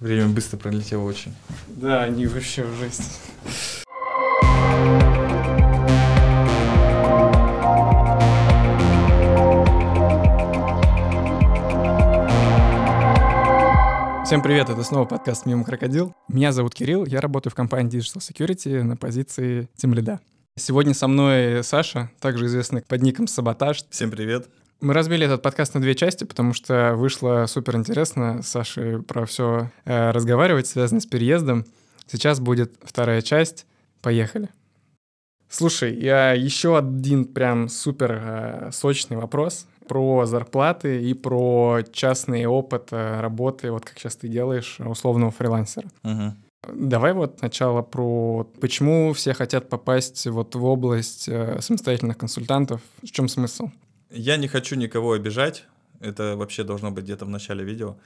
Время быстро пролетело очень. Да, они вообще в жесть. Всем привет, это снова подкаст «Мимо крокодил». Меня зовут Кирилл, я работаю в компании Digital Security на позиции тимлида. Сегодня со мной Саша, также известный под ником Саботаж. Всем привет. Мы разбили этот подкаст на две части, потому что вышло супер интересно с Сашей про все э, разговаривать, связанное с переездом. Сейчас будет вторая часть. Поехали. Слушай, я еще один прям супер э, сочный вопрос про зарплаты и про частный опыт э, работы, вот как сейчас ты делаешь условного фрилансера. Угу. Давай вот сначала про почему все хотят попасть вот в область э, самостоятельных консультантов. В чем смысл? Я не хочу никого обижать. Это вообще должно быть где-то в начале видео.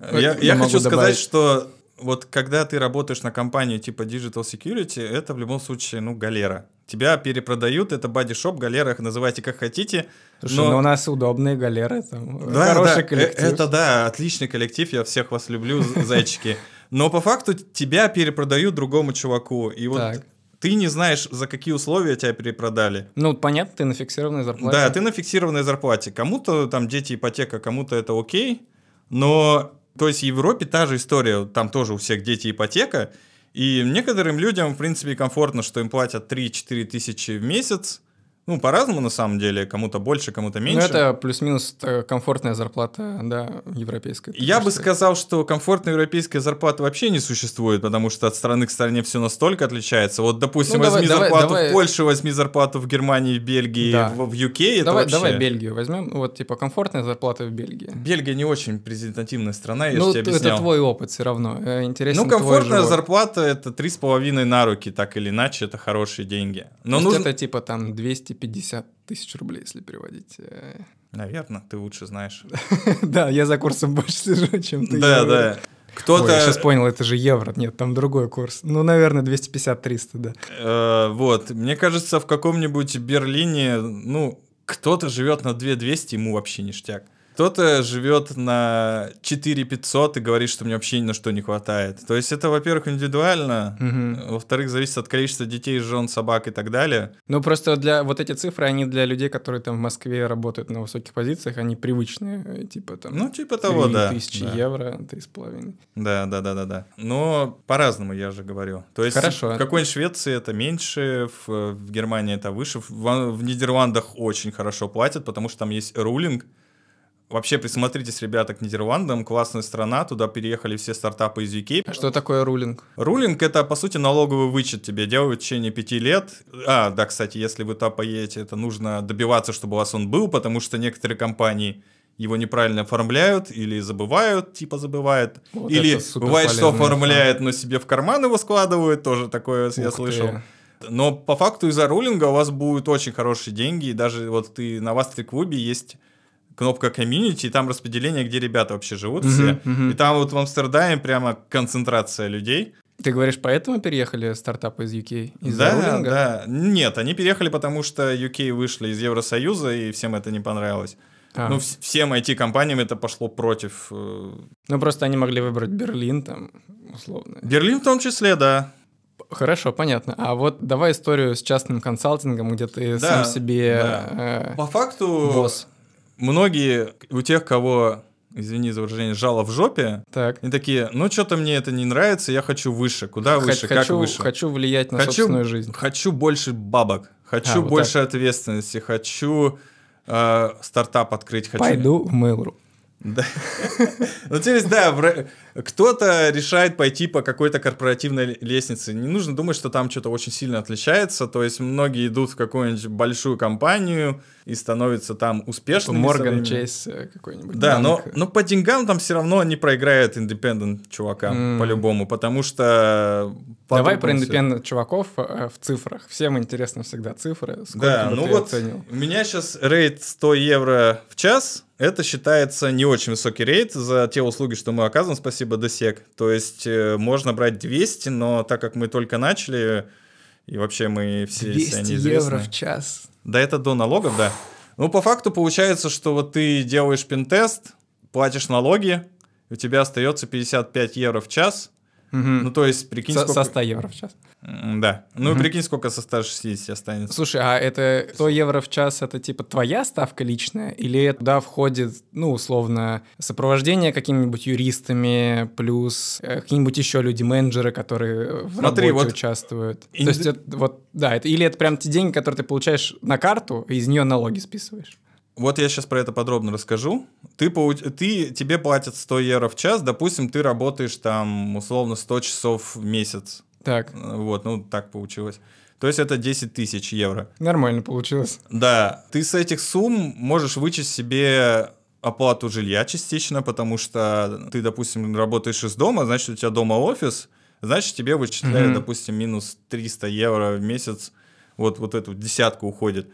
Э, Я, я я хочу сказать, добавить. что вот когда ты работаешь на компанию типа Digital Security, это в любом случае, ну, галера. Тебя перепродают, это бодишоп, галера, их называйте как хотите. Слушай, но- ну у нас удобные галеры, там Да, хороший да, коллектив. э- Это да, отличный коллектив, я всех вас люблю, зайчики. Но по факту тебя перепродают другому чуваку. И вот Так. Ты не знаешь, за какие условия тебя перепродали. Ну, понятно, ты на фиксированной зарплате. Да, ты на фиксированной зарплате. Кому-то там дети, ипотека, кому-то это окей. Но, то есть в Европе та же история. Там тоже у всех дети, ипотека. И некоторым людям, в принципе, комфортно, что им платят 3-4 тысячи в месяц. Ну, по-разному, на самом деле. Кому-то больше, кому-то Ну, меньше. это плюс-минус э, комфортная зарплата, да, европейская. Я бы сказал, что комфортной европейской зарплаты вообще не существует, потому что от страны к стране все настолько отличается. Вот, допустим, Ну, давай- возьми давай- зарплату давай- в Польше, возьми зарплату в Германии, в Бельгии, Да. в, в UK. Давай, вообще... давай Бельгию возьмем. Вот, типа, комфортная зарплата в Бельгии. Бельгия не очень презентативная страна, я ну, же тебе объяснял. это твой опыт все равно. Э, Интересен ну, комфортная зарплата это 3,5 на руки, так или иначе, это хорошие деньги. Но нужно... это типа там 250 тысяч рублей, если переводить. э. Наверное, ты лучше знаешь. Да, я за курсом больше сижу, чем ты. Да, да. Кто-то... Я сейчас понял, это же евро. Нет, там другой курс. Ну, наверное, 250-300, да. Э, вот, мне кажется, в каком-нибудь Берлине, ну, кто-то живет на 2200, ему вообще ништяк. Кто-то живет на 4500 и говорит, что мне вообще ни на что не хватает. То есть это, во-первых, индивидуально, Мгм. во-вторых, зависит от количества детей, жен, собак и так далее. Ну, просто для вот эти цифры, они для людей, которые там в Москве работают на высоких позициях, они привычные. э, Типа там Ну, типа того, да. тысячи Да. евро, три с половиной. Да, да, да, да, да. Но по-разному, я же говорю. То есть Хорошо. в какой-нибудь Швеции это меньше, в, в Германии это выше, в, в Нидерландах очень хорошо платят, потому что там есть рулинг. Вообще присмотритесь, ребята, к Нидерландам, классная страна, туда переехали все стартапы из UK. А что такое рулинг? Рулинг это, по сути, налоговый вычет тебе делают в течение пяти лет. А, да, кстати, если вы туда поедете, это нужно добиваться, чтобы у вас он был, потому что некоторые компании его неправильно оформляют или забывают, типа забывают. Вот или бывает, что оформляют, но себе в карман его складывают, тоже такое я Ух ты. слышал. Но по факту из-за рулинга у вас будут очень хорошие деньги, и даже вот ты на Вастри-клубе есть кнопка комьюнити, и там распределение, где ребята вообще живут Мгм, все. мгм. И там вот в Амстердаме прямо концентрация людей. Ты говоришь, поэтому переехали стартапы из UK? Из-за да, рулинга? да. Нет, они переехали, потому что UK вышли из Евросоюза, и всем это не понравилось. А, Ну, вс- всем IT-компаниям это пошло против. э, ну, просто они могли выбрать Берлин там, условно. Берлин в том числе, да. Хорошо, понятно. А вот давай историю с частным консалтингом, где ты Да, сам себе да. э, По факту, босс. Многие, у тех, кого, извини за выражение, жало в жопе, Так. они такие, ну, что-то мне это не нравится, я хочу выше. Куда Х- выше, как хочу, выше? хочу влиять на Хочу- собственную жизнь. Хочу больше бабок, хочу А, вот больше ответственности, хочу э, стартап открыть, хочу... Пойду в Mail.ru. Да. Ну, то есть, да, кто-то решает пойти по какой-то корпоративной лестнице. Не нужно думать, что там что-то очень сильно отличается. То есть, многие идут в какую-нибудь большую компанию и становятся там успешными. со Морган. Чейз э, какой-нибудь. Да, но, но по деньгам там все равно они проиграют индепендент чувакам, М. по-любому, потому что... Давай про индепендент чуваков э, в цифрах. Всем интересно всегда цифры. Сколько Да, ну вот оценил? у меня сейчас рейд 100 евро в час. Это считается не очень высокий рейд за те услуги, что мы оказываем, спасибо DSEC. То есть э, можно брать 200, но так как мы только начали, и вообще мы все 200 себя евро в час. Да, это до налогов, да. Ну, по факту получается, что вот ты делаешь пентест, платишь налоги, у тебя остается 55 евро в час. Мгм. Ну, то есть, прикинь, Со, сколько... со 100 евро в час. Да. Ну, и Мгм. прикинь, сколько со 160 останется. Слушай, а это 100 евро в час, это типа твоя ставка личная? Или туда входит, ну, условно, сопровождение какими-нибудь юристами, плюс э, какие-нибудь еще люди, менеджеры, которые в Смотри, работе вот участвуют? инди- То есть, это, вот, да, это, или это прям те деньги, которые ты получаешь на карту, и из нее налоги списываешь? Вот я сейчас про это подробно расскажу. Ты, ты, тебе платят 100 евро в час, допустим, ты работаешь там условно 100 часов в месяц. Так, Э, Вот, ну так получилось. То есть это 10 тысяч евро. нормально получилось. Да, ты с этих сумм можешь вычесть себе оплату жилья частично, потому что ты, допустим, работаешь из дома, значит, у тебя дома офис, значит, тебе вычисляют, Мгм. допустим, минус 300 евро в месяц, вот, вот эту десятку уходит.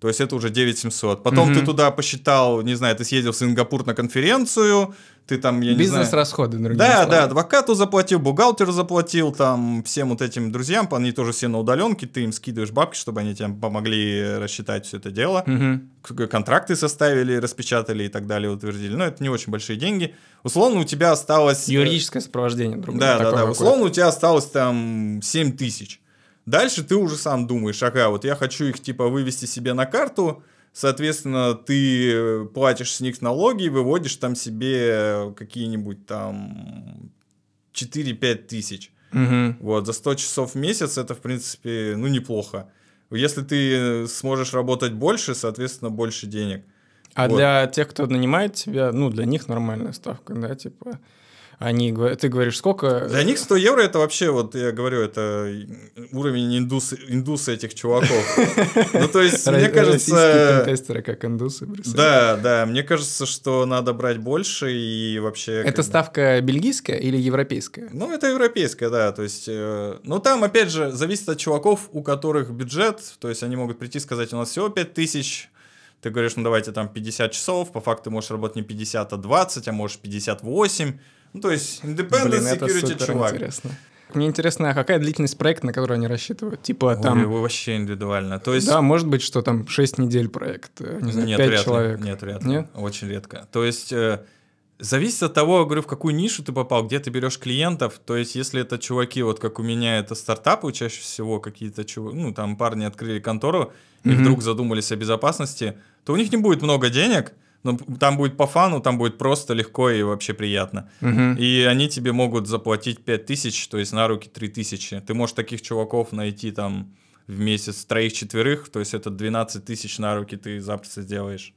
То есть это уже 9700. Потом Мгм. ты туда посчитал, не знаю, ты съездил в Сингапур на конференцию, ты там, я не знаю... Бизнес-расходы, другими Да, словами. да, адвокату заплатил, бухгалтеру заплатил, там, всем вот этим друзьям, они тоже все на удаленке, ты им скидываешь бабки, чтобы они тебе помогли рассчитать все это дело. К- Контракты составили, распечатали и так далее, утвердили. Но это не очень большие деньги. Условно у тебя осталось... э, Юридическое сопровождение другое. Да, да, да. Условно у тебя осталось там 7 тысяч. Дальше ты уже сам думаешь, ага, вот я хочу их типа вывести себе на карту, соответственно, ты э, платишь с них налоги и выводишь там себе какие-нибудь там 4-5 тысяч. Мгм. Вот, за 100 часов в месяц это, в принципе, ну, неплохо. Если ты э, сможешь работать больше, соответственно, больше денег. А Вот. для тех, кто нанимает тебя, ну, для них нормальная ставка, да, типа, они, ты говоришь, сколько... Для них 100 евро это вообще, вот я говорю, это уровень индуса, индуса этих чуваков. Ну, то есть, мне кажется... пентестеры, как индусы? Да, да, мне кажется, что надо брать больше и вообще... Это ставка бельгийская или европейская? Ну, это европейская, да, то есть... ну, там, опять же, зависит от чуваков, у которых бюджет, то есть они могут прийти и сказать, у нас всего 5 тысяч, ты говоришь, ну, давайте там 50 часов, по факту можешь работать не 50, а 20, а можешь 58. Ну, то есть, independent Блин, это security супер чувак. интересно. Мне интересно, а какая длительность проекта, на который они рассчитывают? Типа Ой, там... вообще индивидуально. То есть... Да, может быть, что там 6 недель проект, э, не знаю, нет, 5 вряд ли. человек. Нет, вряд ли. Нет? Очень редко. То есть э, зависит от того, говорю, в какую нишу ты попал, где ты берешь клиентов. То есть если это чуваки, вот как у меня, это стартапы чаще всего какие-то чуваки, ну там парни открыли контору и Мгм. вдруг задумались о безопасности, то у них не будет много денег, но там будет по фану, там будет просто легко и вообще приятно. Мгм. И они тебе могут заплатить 5000, то есть на руки 3000. Ты можешь таких чуваков найти там в месяц троих-четверых, то есть это 12 тысяч на руки ты запросто сделаешь.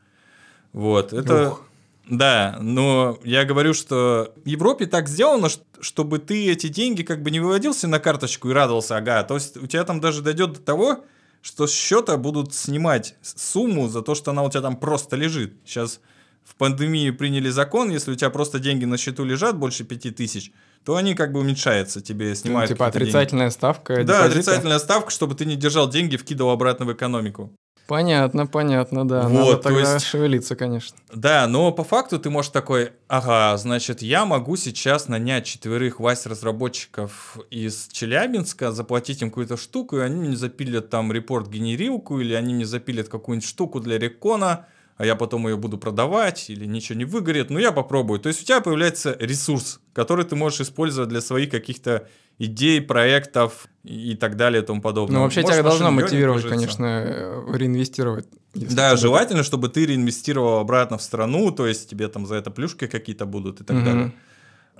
Вот, это... Ух. Да, но я говорю, что в Европе так сделано, чтобы ты эти деньги как бы не выводился на карточку и радовался, ага, то есть у тебя там даже дойдет до того, что с счета будут снимать сумму за то, что она у тебя там просто лежит. Сейчас в пандемии приняли закон, если у тебя просто деньги на счету лежат больше 5000, то они как бы уменьшаются, тебе Ну, снимают типа какие-то деньги. отрицательная ставка Да, депозита? отрицательная ставка, чтобы ты не держал деньги, вкидывал обратно в экономику. Понятно, понятно, да. Вот, Надо то тогда есть- шевелиться, конечно. Да, но по факту ты можешь такой, ага, значит, я могу сейчас нанять четверых вась-разработчиков из Челябинска, заплатить им какую-то штуку, и они мне запилят там репорт-генерилку, или они мне запилят какую-нибудь штуку для рекона, а я потом ее буду продавать, или ничего не выгорит, ну я попробую. То есть у тебя появляется ресурс, который ты можешь использовать для своих каких-то идей, проектов и так далее и тому подобное. Ну, вообще Можешь тебя должно мотивировать, конечно, э, реинвестировать. Да, тебе- желательно, чтобы ты реинвестировал обратно в страну, то есть тебе там за это плюшки какие-то будут и так Мгм. далее.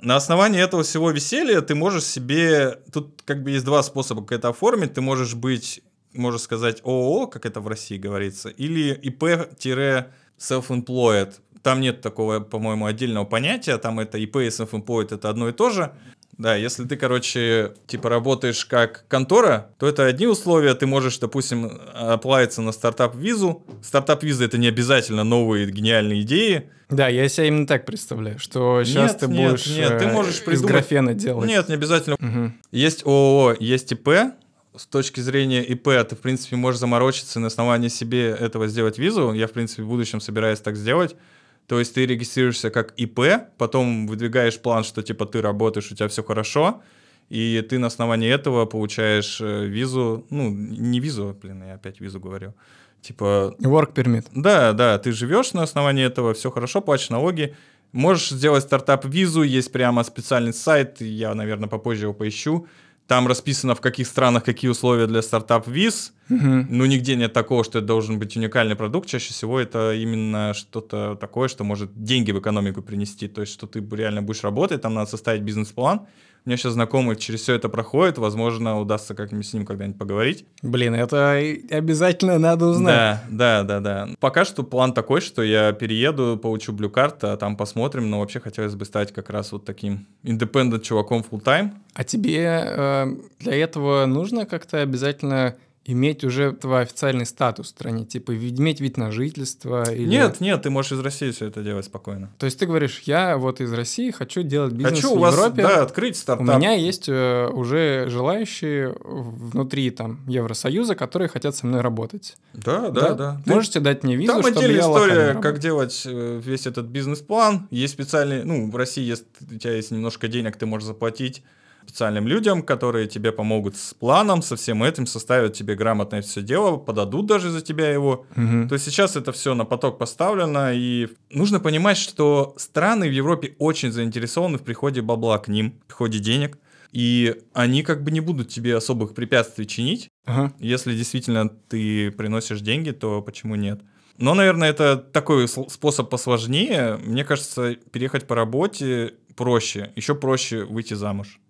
На основании этого всего веселья ты можешь себе... Тут как бы есть два способа, как это оформить. Ты можешь быть, можешь сказать ООО, как это в России говорится, или ИП-self-employed. Там нет такого, по-моему, отдельного понятия. Там это ИП и self-employed это одно и то же. Да, если ты, короче, типа работаешь как контора, то это одни условия. Ты можешь, допустим, оплавиться на стартап-визу. Стартап-виза — это не обязательно новые гениальные идеи. Да, я себя именно так представляю, что сейчас Нет, ты нет, будешь нет, ты э, можешь из придумать- графена делать. Нет, не обязательно. Мгм. Есть ООО, есть ИП. С точки зрения ИП ты, в принципе, можешь заморочиться и на основании себе этого сделать визу. Я, в принципе, в будущем собираюсь так сделать. То есть ты регистрируешься как ИП, потом выдвигаешь план, что типа ты работаешь, у тебя все хорошо, и ты на основании этого получаешь э, визу, ну, не визу, блин, я опять визу говорю. Типа, Work permit. да, да, ты живешь на основании этого, все хорошо, платишь налоги, Можешь сделать стартап-визу, есть прямо специальный сайт, я, наверное, попозже его поищу. Там расписано, в каких странах какие условия для стартап-виз. Мгм. Ну, нигде нет такого, что это должен быть уникальный продукт. Чаще всего это именно что-то такое, что может деньги в экономику принести. То есть, что ты реально будешь работать, там надо составить бизнес-план. У меня сейчас знакомый через все это проходит. Возможно, удастся как-нибудь с ним когда-нибудь поговорить. Блин, это обязательно надо узнать. Да, да, да, да. Пока что план такой, что я перееду, получу Blue Card, а там посмотрим. Но вообще хотелось бы стать как раз вот таким independent чуваком full-time. А тебе э, для этого нужно как-то обязательно иметь уже твой официальный статус в стране? Типа иметь вид на жительство? Или... Нет, нет, ты можешь из России все это делать спокойно. То есть ты говоришь, я вот из России хочу делать бизнес Хочу в у вас, Европе. да, открыть У стартап. меня есть э, уже желающие внутри там Евросоюза, которые хотят со мной работать. Да, да, да. Ты- Можете дать мне визу, Там чтобы отдельная история, как делать э, весь этот бизнес-план. Есть специальный, ну, в России есть, у тебя есть немножко денег, ты можешь заплатить специальным людям, которые тебе помогут с планом, со всем этим, составят тебе грамотное все дело, подадут даже за тебя его. Мгм. То есть сейчас это все на поток поставлено, и нужно понимать, что страны в Европе очень заинтересованы в приходе бабла к ним, в приходе денег, и они как бы не будут тебе особых препятствий чинить, Ага. если действительно ты приносишь деньги, то почему нет? Но, наверное, это такой способ посложнее. Мне кажется, переехать по работе проще. Еще проще выйти замуж.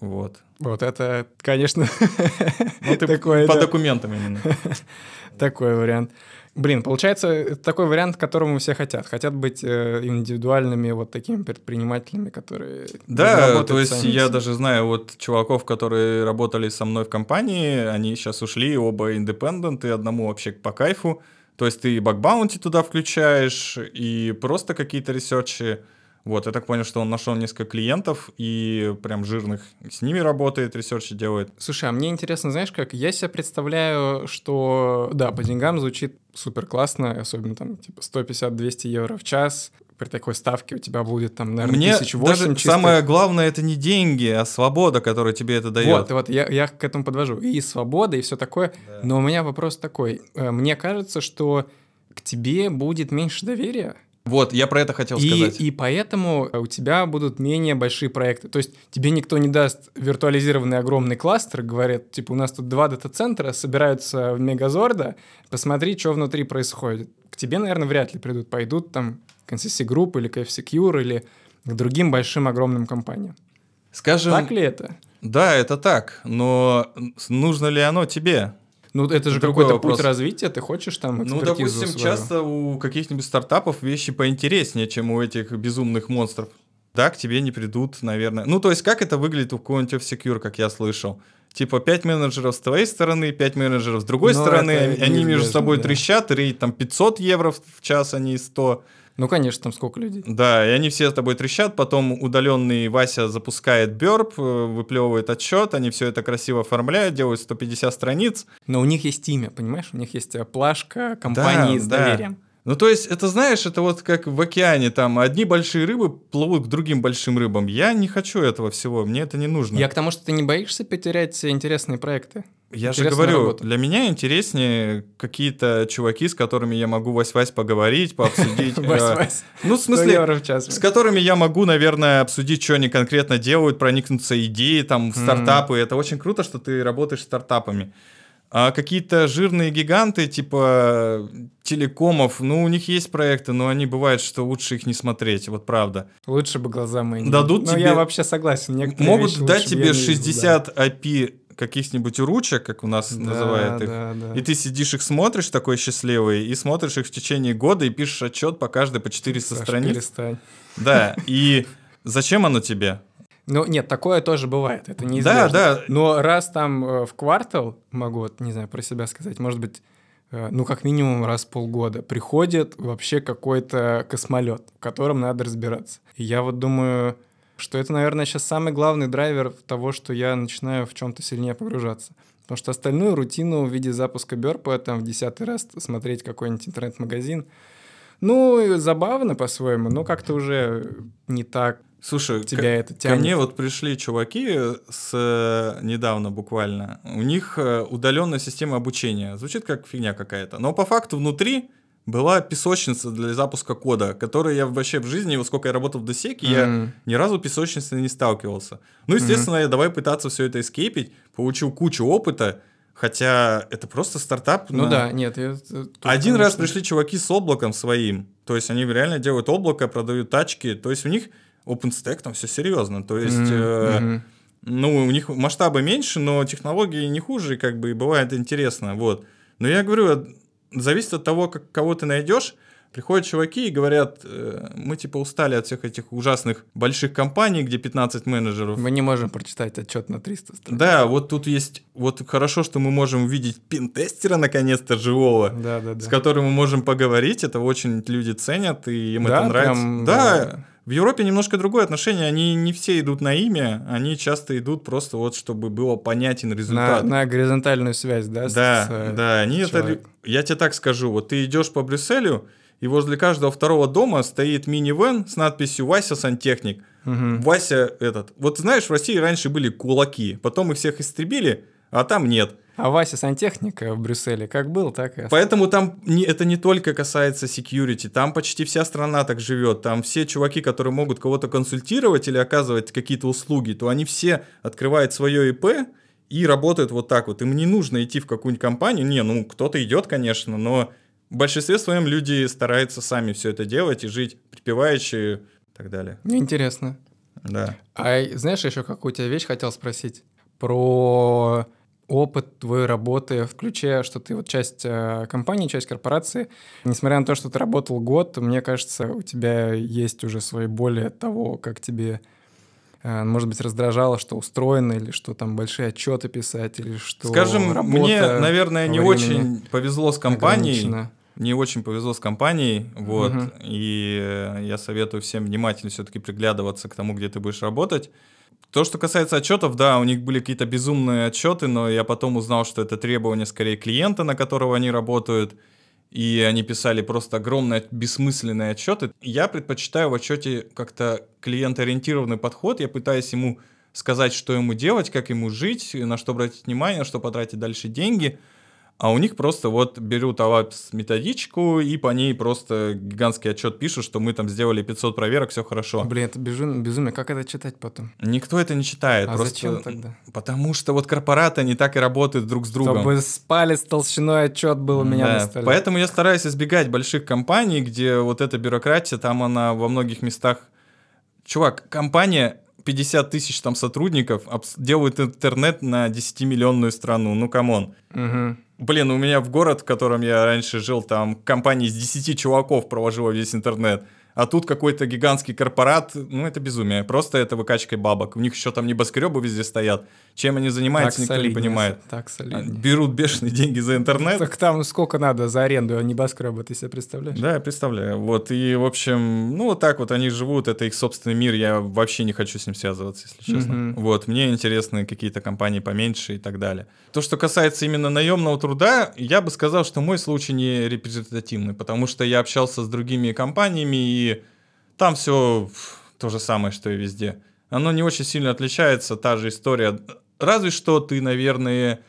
Вот. Вот это, конечно, Ну, ты по да. документам именно. такой вариант. Блин, получается, это такой вариант, которому все хотят. Хотят быть э, индивидуальными вот такими предпринимателями, которые Да, то есть сами я даже знаю вот чуваков, которые работали со мной в компании, они сейчас ушли, оба индепенденты, одному вообще по кайфу. То есть ты и бакбаунти туда включаешь, и просто какие-то ресерчи. Вот, я так понял, что он нашел несколько клиентов и прям жирных с ними работает, ресерчи делает. Слушай, а мне интересно, знаешь как, я себе представляю, что, да, по деньгам звучит супер классно, особенно там типа 150-200 евро в час, при такой ставке у тебя будет там, наверное, Мне тысяч восемь даже чистых. самое главное это не деньги, а свобода, которую тебе это дает. Вот, вот, я, я к этому подвожу. И свобода, и все такое. Да. Но у меня вопрос такой. Э, Мне кажется, что к тебе будет меньше доверия, Вот, я про это хотел и, сказать. и поэтому у тебя будут менее большие проекты. То есть тебе никто не даст виртуализированный огромный кластер, говорят, типа, у нас тут два дата-центра собираются в Мегазорда, посмотри, что внутри происходит. К тебе, наверное, вряд ли придут. Пойдут там к NCC Group или к F-Secure или к другим большим огромным компаниям. Скажем, Так ли это? да, это так, но нужно ли оно тебе? Ну, это же Другой какой-то вопрос. путь развития, ты хочешь там Ну, допустим, свою? часто у каких-нибудь стартапов вещи поинтереснее, чем у этих безумных монстров. Да, к тебе не придут, наверное. Ну, то есть, как это выглядит у какого-нибудь F-Secure, как я слышал? Типа, пять менеджеров с твоей стороны, пять менеджеров с другой Ну, стороны, они между собой да. трещат, рейд там 500 евро в в час, а не 100. Ну, конечно, там сколько людей. Да, и они все с тобой трещат, потом удаленный Вася запускает бёрп, э, выплевывает отчет, они все это красиво оформляют, делают 150 страниц. Но у них есть имя, понимаешь? У них есть э, плашка компании Да, с да. доверием. Ну, то есть, это знаешь, это вот как в океане, там одни большие рыбы плывут к другим большим рыбам. Я не хочу этого всего, мне это не нужно. Я к тому, что ты не боишься потерять интересные проекты. Я же говорю, работа. для меня интереснее какие-то чуваки, с которыми я могу вась-вась поговорить, пообсудить. э, Вась-вась. Ну, в 100 смысле, с которыми я могу, наверное, обсудить, что они конкретно делают, проникнуться идеей, там, стартапы. Это очень круто, что ты работаешь с стартапами. А какие-то жирные гиганты, типа телекомов, ну, у них есть проекты, но они бывают, что лучше их не смотреть, вот правда. Лучше бы глаза мои. не Дадут. Ну, тебе- я вообще согласен. Некоторые Могут дать тебе я не видел, 60 API каких-нибудь ручек, как у нас да. называют Да, их. да, да. И ты сидишь их смотришь такой счастливый, и смотришь их в течение года, и пишешь отчет по каждой по 400 Саш, страниц. перестань. Да, и зачем оно тебе? Ну, нет, такое тоже бывает, это Да, неизбежно. да. Но раз там э, в квартал, могу, вот, не знаю, про себя сказать, может быть, э, ну, как минимум раз в полгода приходит вообще какой-то космолет, в котором надо разбираться. И я вот думаю, что это, наверное, сейчас самый главный драйвер того, что я начинаю в чем-то сильнее погружаться. Потому что остальную рутину в виде запуска Берпа, там в десятый раз смотреть какой-нибудь интернет-магазин, ну, забавно по-своему, но как-то уже не так Слушай, тебя ко- это ко тянет. мне вот пришли чуваки с э, недавно буквально. У них э, удаленная система обучения. Звучит как фигня какая-то. Но по факту внутри была песочница для запуска кода, которой я вообще в жизни, вот сколько я работал в досеке, я Мгм. ни разу песочницей не сталкивался. Ну, естественно, я давай пытаться все это эскейпить, получил кучу опыта, хотя это просто стартап. Ну на- да, нет. я- тут, Один раз конечно, пришли чуваки с облаком своим, то есть они реально делают облако, продают тачки, то есть у них OpenStack там все серьезно, то есть... Мгм, э, мгм. ну, у них масштабы меньше, но технологии не хуже, как бы и бывает интересно, вот. Но я говорю, от- зависит от того, как, кого ты найдешь. Приходят чуваки и говорят, э, мы типа устали от всех этих ужасных больших компаний, где 15 менеджеров. Мы не можем прочитать отчет на 300 страниц. Да, вот тут есть, вот хорошо, что мы можем увидеть пин-тестера наконец-то живого, Да, да, да. с которым мы можем поговорить, это очень люди ценят, и им Да, это нравится. прям, да, э, в Европе немножко другое отношение, они не все идут на имя, они часто идут просто вот, чтобы было понятен на, результат. на горизонтальную связь, да? с- да, с, э, да, они это, я тебе так скажу, вот ты идешь по Брюсселю, и возле каждого второго дома стоит мини-вен с надписью «Вася сантехник». Мгм. Вася этот. Вот знаешь, в России раньше были кулаки, потом их всех истребили, а там нет. А Вася сантехника в Брюсселе как был, так и остался. Поэтому там не, это не только касается security, там почти вся страна так живет. Там все чуваки, которые могут кого-то консультировать или оказывать какие-то услуги, то они все открывают свое ИП и работают вот так вот. Им не нужно идти в какую-нибудь компанию. Не, ну кто-то идет, конечно, но в большинстве своем люди стараются сами все это делать и жить припеваючи и так далее. Интересно. Да. А знаешь, еще какую тебя вещь хотел спросить? Про опыт твоей работы в ключе, что ты вот часть э, компании, часть корпорации. Несмотря на то, что ты работал год, мне кажется, у тебя есть уже свои боли от того, как тебе, э, может быть, раздражало, что устроено, или что там большие отчеты писать, или что Скажем, мне, наверное, не очень повезло с компанией. ограничена. Не очень повезло с компанией, вот, Мгм. и я советую всем внимательно все-таки приглядываться к тому, где ты будешь работать. То, что касается отчетов, да, у них были какие-то безумные отчеты, но я потом узнал, что это требования скорее клиента, на которого они работают, и они писали просто огромные бессмысленные отчеты. Я предпочитаю в отчете как-то клиентоориентированный подход, я пытаюсь ему сказать, что ему делать, как ему жить, на что обратить внимание, на что потратить дальше деньги – а у них просто вот берут АВАПС методичку и по ней просто гигантский отчет пишут, что мы там сделали 500 проверок, все хорошо. Блин, это безумие. Как это читать потом? Никто это не читает. А просто... зачем тогда? Потому что вот корпораты, они так и работают друг с другом. Чтобы с палец толщиной отчет был у меня Да, на столе. Поэтому я стараюсь избегать больших компаний, где вот эта бюрократия, там она во многих местах... Чувак, компания 50 тысяч там сотрудников делают интернет на 10-миллионную страну. Ну, come on. Мгм. Блин, у меня в город, в котором я раньше жил, там компания из 10 чуваков проложила весь интернет. А тут какой-то гигантский корпорат, ну это безумие, просто это выкачкой бабок. У них еще там небоскребы везде стоят. Чем они занимаются, никто не солиднее, понимает. Так солидно. Берут бешеные деньги за интернет. Так там сколько надо за аренду небоскреба, ты себе представляешь? Да, я представляю. Вот, и, в общем, ну, вот так вот они живут, это их собственный мир, я вообще не хочу с ним связываться, если честно. Мгм. Вот, мне интересны какие-то компании поменьше и так далее. То, что касается именно наемного труда, я бы сказал, что мой случай не репрезентативный, потому что я общался с другими компаниями, и там все то же самое, что и везде. Оно не очень сильно отличается, та же история. Разве что ты, наверное,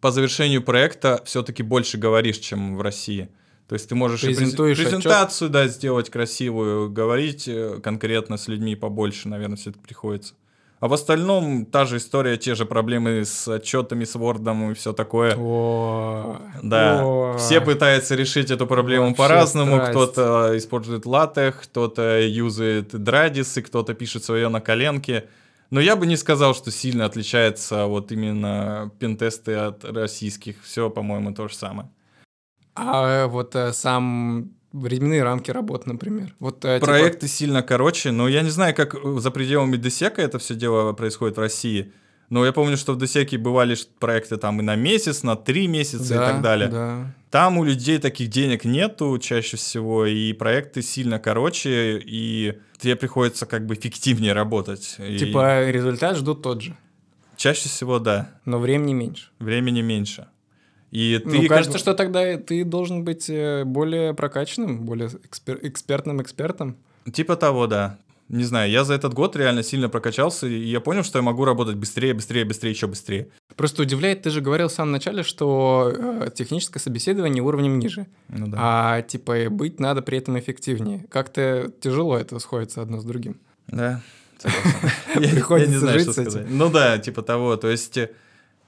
по завершению проекта все-таки больше говоришь, чем в России. То есть ты можешь Презентуешь презентацию да, сделать красивую, говорить э, конкретно с людьми побольше, наверное, все-таки приходится. А в остальном та же история, те же проблемы с отчетами, с Word и все такое. О, Да, о. все пытаются решить эту проблему по-разному. Кто-то использует латех, кто-то юзает Драдис, и кто-то пишет свое на коленке. Но я бы не сказал, что сильно отличается вот именно пентесты от российских. Все, по-моему, то же самое. А вот э, сам временные рамки работ, например. Вот э, типа, Проекты сильно короче, но я не знаю, как э, за пределами Десека это все дело происходит в России. Но я помню, что в Десеке бывали проекты там и на месяц, на три месяца да, и так далее. Да. Там у людей таких денег нету чаще всего, и проекты сильно короче, и тебе приходится как бы эффективнее работать. И Типа результат ждут тот же, Чаще всего, да, но времени меньше. времени меньше. И ты ну, как кажется, что тогда ты должен быть э, более прокачанным, более экспер- экспертным экспертом. Типа того, да. Не знаю, я за этот год реально сильно прокачался, и я понял, что я могу работать быстрее, быстрее, быстрее, еще быстрее. Просто удивляет, ты же говорил в самом начале, что э, техническое собеседование уровнем ниже. Ну да. А типа быть надо при этом эффективнее. Как-то тяжело это сходится одно с другим. Да, согласен. Я- Я Приходится не знаю, что сказать. Ну да, типа того. То есть э,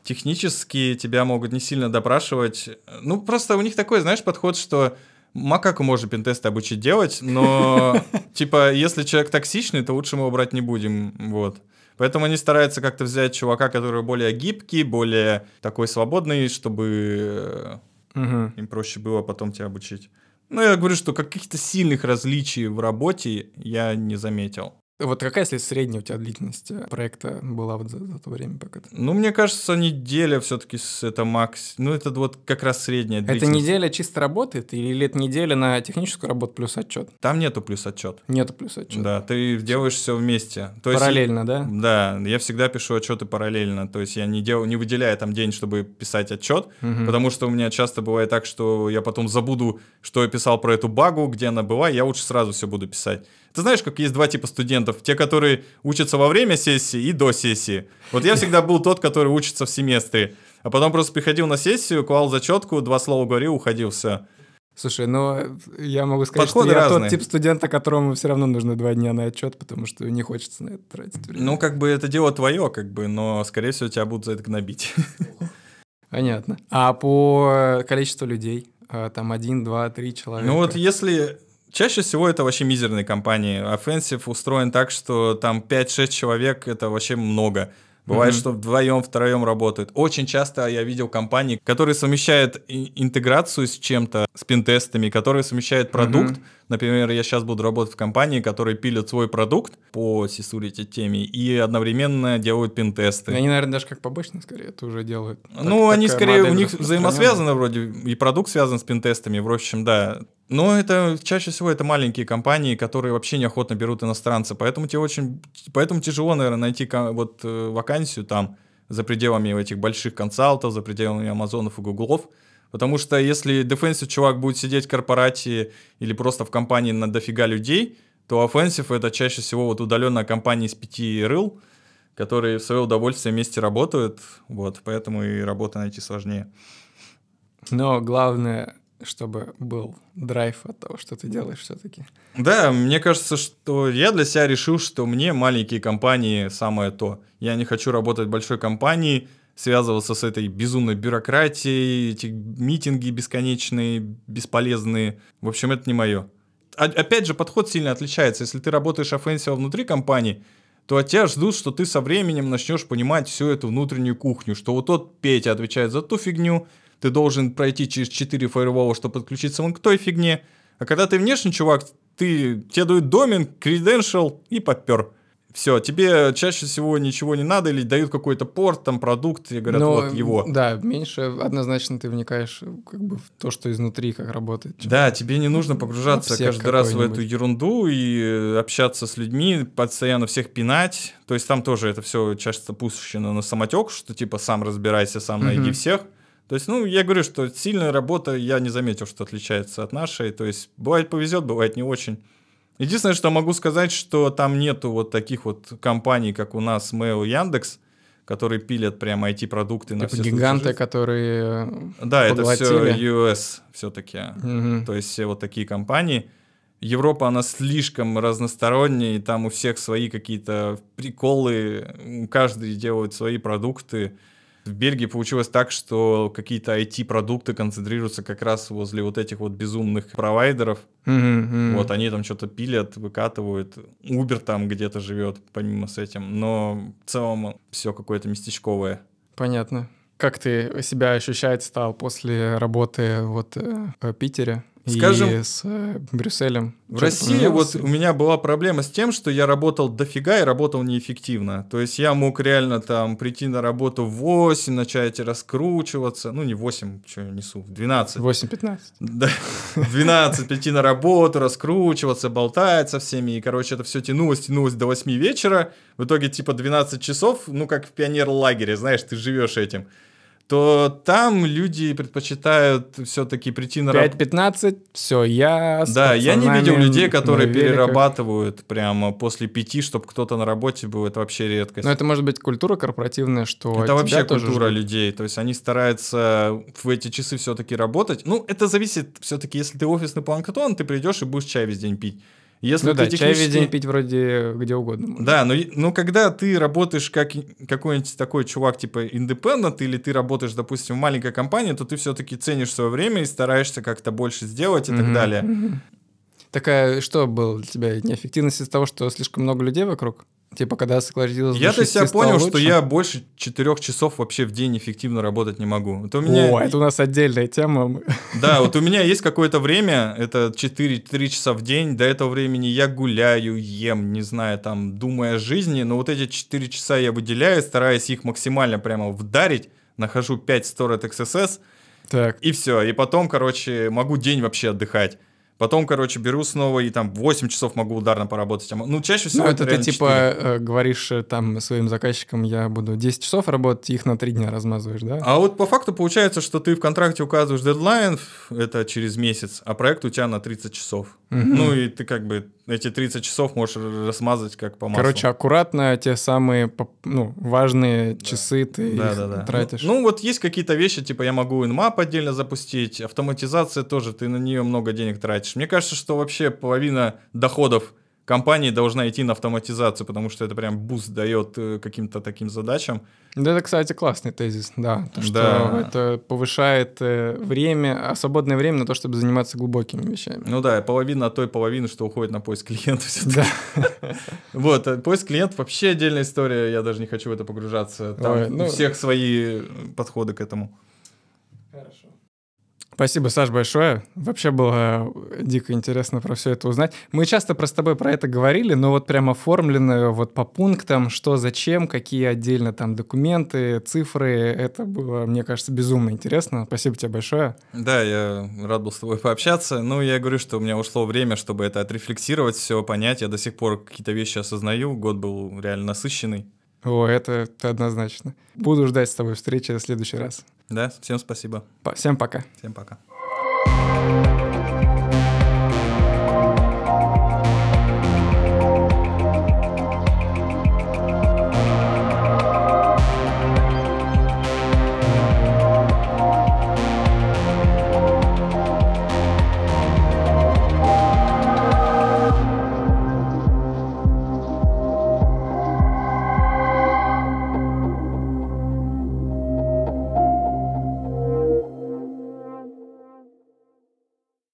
технически тебя могут не сильно допрашивать. Ну, просто у них такой, знаешь, подход, что макаку можно пентесты обучить делать, но, типа, если человек токсичный, то лучше мы его брать не будем, вот. Поэтому они стараются как-то взять чувака, который более гибкий, более такой свободный, чтобы Мгм. им проще было потом тебя обучить. Ну, я говорю, что каких-то сильных различий в работе я не заметил. Вот какая, если средняя у тебя длительность э, проекта была вот за, за то время, пока ты... Ну, мне кажется, неделя все-таки это макс. Ну, это вот как раз средняя Это длительность. неделя чисто работает или это неделя на техническую работу плюс отчет? Там нету плюс отчет. Нету плюс отчет. Да, ты делаешь все вместе. То есть- Параллельно, да? Да, я всегда пишу отчеты параллельно. То есть я не, дел, не выделяю там день, чтобы писать отчет, Мгм. потому что у меня часто бывает так, что я потом забуду, что я писал про эту багу, где она была, я лучше сразу все буду писать. Ты знаешь, как есть два типа студентов. Те, которые учатся во время сессии и до сессии. Вот я всегда был тот, который учится в семестре. А потом просто приходил на сессию, клал зачетку, два слова говорил, уходил, все. Слушай, ну э, я могу сказать, Подходы что я разные. тот тип студента, которому все равно нужно два дня на отчет, потому что не хочется на это тратить время. Ну, как бы это дело твое, как бы, но, скорее всего, тебя будут за это гнобить. Понятно. А по количеству людей? А, Там один, два, три человека? Ну вот если... Чаще всего это вообще мизерные компании. Offensive устроен так, что там 5-6 человек — это вообще много. Бывает, Мгм. что вдвоем, втроем работают. Очень часто я видел компании, которые совмещают интеграцию с чем-то, с пентестами, которые совмещают продукт. Мгм. Например, я сейчас буду работать в компании, которые пилят свой продукт по security теме и одновременно делают пентесты. Они, наверное, даже как побочно скорее это уже делают. Так- Ну, они такая скорее, у них взаимосвязаны вроде, и продукт связан с пентестами, в общем, да. Но это чаще всего это маленькие компании, которые вообще неохотно берут иностранца, поэтому тебе очень, поэтому тяжело, наверное, найти вот э, вакансию там за пределами этих больших консалтов, за пределами Амазонов и Гуглов, потому что если defensive чувак будет сидеть в корпорате или просто в компании на дофига людей, то offensive это чаще всего вот удаленная компания из пяти рыл, которые в свое удовольствие вместе работают, вот, поэтому и работу найти сложнее. Но главное, чтобы был драйв от того, что ты делаешь все-таки. Да, мне кажется, что я для себя решил, что мне маленькие компании самое то. Я не хочу работать в большой компании, связываться с этой безумной бюрократией, эти митинги бесконечные, бесполезные. В общем, это не мое. Опять же, подход сильно отличается. Если ты работаешь offensive внутри компании, то от тебя ждут, что ты со временем начнешь понимать всю эту внутреннюю кухню, что вот тот Петя отвечает за ту фигню, ты должен пройти через 4 фаервола, чтобы подключиться вон к той фигне. А когда ты внешний чувак, ты, тебе дают домен, credential и попер. Все, тебе чаще всего ничего не надо, или дают какой-то порт, там продукт, и говорят, Но, вот его. Да, меньше однозначно ты вникаешь как бы в то, что изнутри, как работает. Да, тебе не нужно погружаться Обсек каждый раз в эту ерунду и э, общаться с людьми, постоянно всех пинать. То есть там тоже это все часто пущено на самотек, что типа сам разбирайся, сам найди Мгм. всех. То есть, ну, я говорю, что сильная работа, я не заметил, что отличается от нашей. То есть, бывает повезет, бывает не очень. Единственное, что могу сказать, что там нету вот таких вот компаний, как у нас Mail Яндекс, которые пилят прямо IT-продукты на Типа все случаи гиганты, которые... э, Да, это все поглотили. US все-таки. мгм. То есть все вот такие компании. Европа, она слишком разносторонняя, и там у всех свои какие-то приколы, каждый делает свои продукты. В Бельгии получилось так, что какие-то IT-продукты концентрируются как раз возле вот этих вот безумных провайдеров. Мгм. Вот они там что-то пилят, выкатывают. Uber там где-то живет помимо с этим. Но в целом все какое-то местечковое. Понятно. Как ты себя ощущать стал после работы вот э, в Питере Скажем, и с э, Брюсселем? В России вот поменялось? у меня была проблема с тем, что я работал дофига и работал неэффективно. То есть я мог реально там прийти на работу в 8, начать раскручиваться. Ну, не в 8, что я несу, в 12. 8-15. Да, в 12 прийти на работу, раскручиваться, болтать со всеми. И, короче, это все тянулось, тянулось до 8 вечера. В итоге, типа, 12 часов, ну, как в пионер-лагере, знаешь, ты живешь этим. То там люди предпочитают все-таки прийти на работу. 5-15, все, я Да, я не видел людей, которые перерабатывают прямо после пяти, чтобы кто-то на работе был. Это вообще редкость. Но это может быть культура корпоративная, что Это вообще культура людей. То есть они стараются в эти часы все-таки работать. Ну, это зависит все-таки, если ты офисный планктон, ты придешь и будешь чай весь день пить. Если Ну ты да, чай весь технически- день пить вроде где угодно. можно. Да, но, но когда ты работаешь как какой-нибудь такой чувак типа independent, или ты работаешь, допустим, в маленькой компании, то ты все-таки ценишь свое время и стараешься как-то больше сделать и так Мгм, далее. Такая, что было для тебя? Неэффективность из-за того, что слишком много людей вокруг? Типа, когда сократилось до Я 6 себя понял, что лучше? я больше четырех часов вообще в день эффективно работать не могу. Вот у меня, О, это у нас отдельная тема. Да, вот у меня есть какое-то время, это 4-3 часа в день, до этого времени я гуляю, ем, не знаю, там, думая о жизни, но вот эти 4 часа я выделяю, стараюсь их максимально прямо вдарить, нахожу 5 Stored XSS, Так, и все, и потом, короче, могу день вообще отдыхать. Потом, короче, беру снова и там 8 часов могу ударно поработать. А Ну, чаще всего ну это ты реально типа 4. э, говоришь э, там своим заказчикам, я буду 10 часов работать, их на 3 дня размазываешь, да? А вот по факту получается, что ты в контракте указываешь дедлайн, это через месяц, а проект у тебя на 30 часов. Мгм. Ну и ты как бы эти 30 часов можешь размазать как по маслу. Короче, аккуратно те самые ну, важные часы ты да, да, да. тратишь. Ну, ну вот есть какие-то вещи, типа я могу Nmap отдельно запустить, автоматизация тоже, ты на нее много денег тратишь. Мне кажется, что вообще половина доходов компании должна идти на автоматизацию, потому что это прям boost дает э, каким-то таким задачам. Да, это, кстати, классный тезис, да. То, что Да. это повышает э, время, а свободное время на то, чтобы заниматься глубокими вещами. Ну да, половина той половины, что уходит на поиск клиента всё-таки. Да. Вот, а поиск клиентов вообще отдельная история, я даже не хочу в это погружаться. Там Ой, у ну- всех свои подходы к этому. Спасибо, Саш, большое. Вообще было дико интересно про все это узнать. Мы часто про с тобой про это говорили, но вот прям оформлено вот по пунктам, что, зачем, какие отдельно там документы, цифры. Это было, мне кажется, безумно интересно. Спасибо тебе большое. Да, я рад был с тобой пообщаться. Ну, я говорю, что у меня ушло время, чтобы это отрефлексировать, все понять. Я до сих пор какие-то вещи осознаю. Год был реально насыщенный. О, это, это однозначно. Буду ждать с тобой встречи в следующий раз. Да, всем спасибо. По- Всем пока. Всем пока.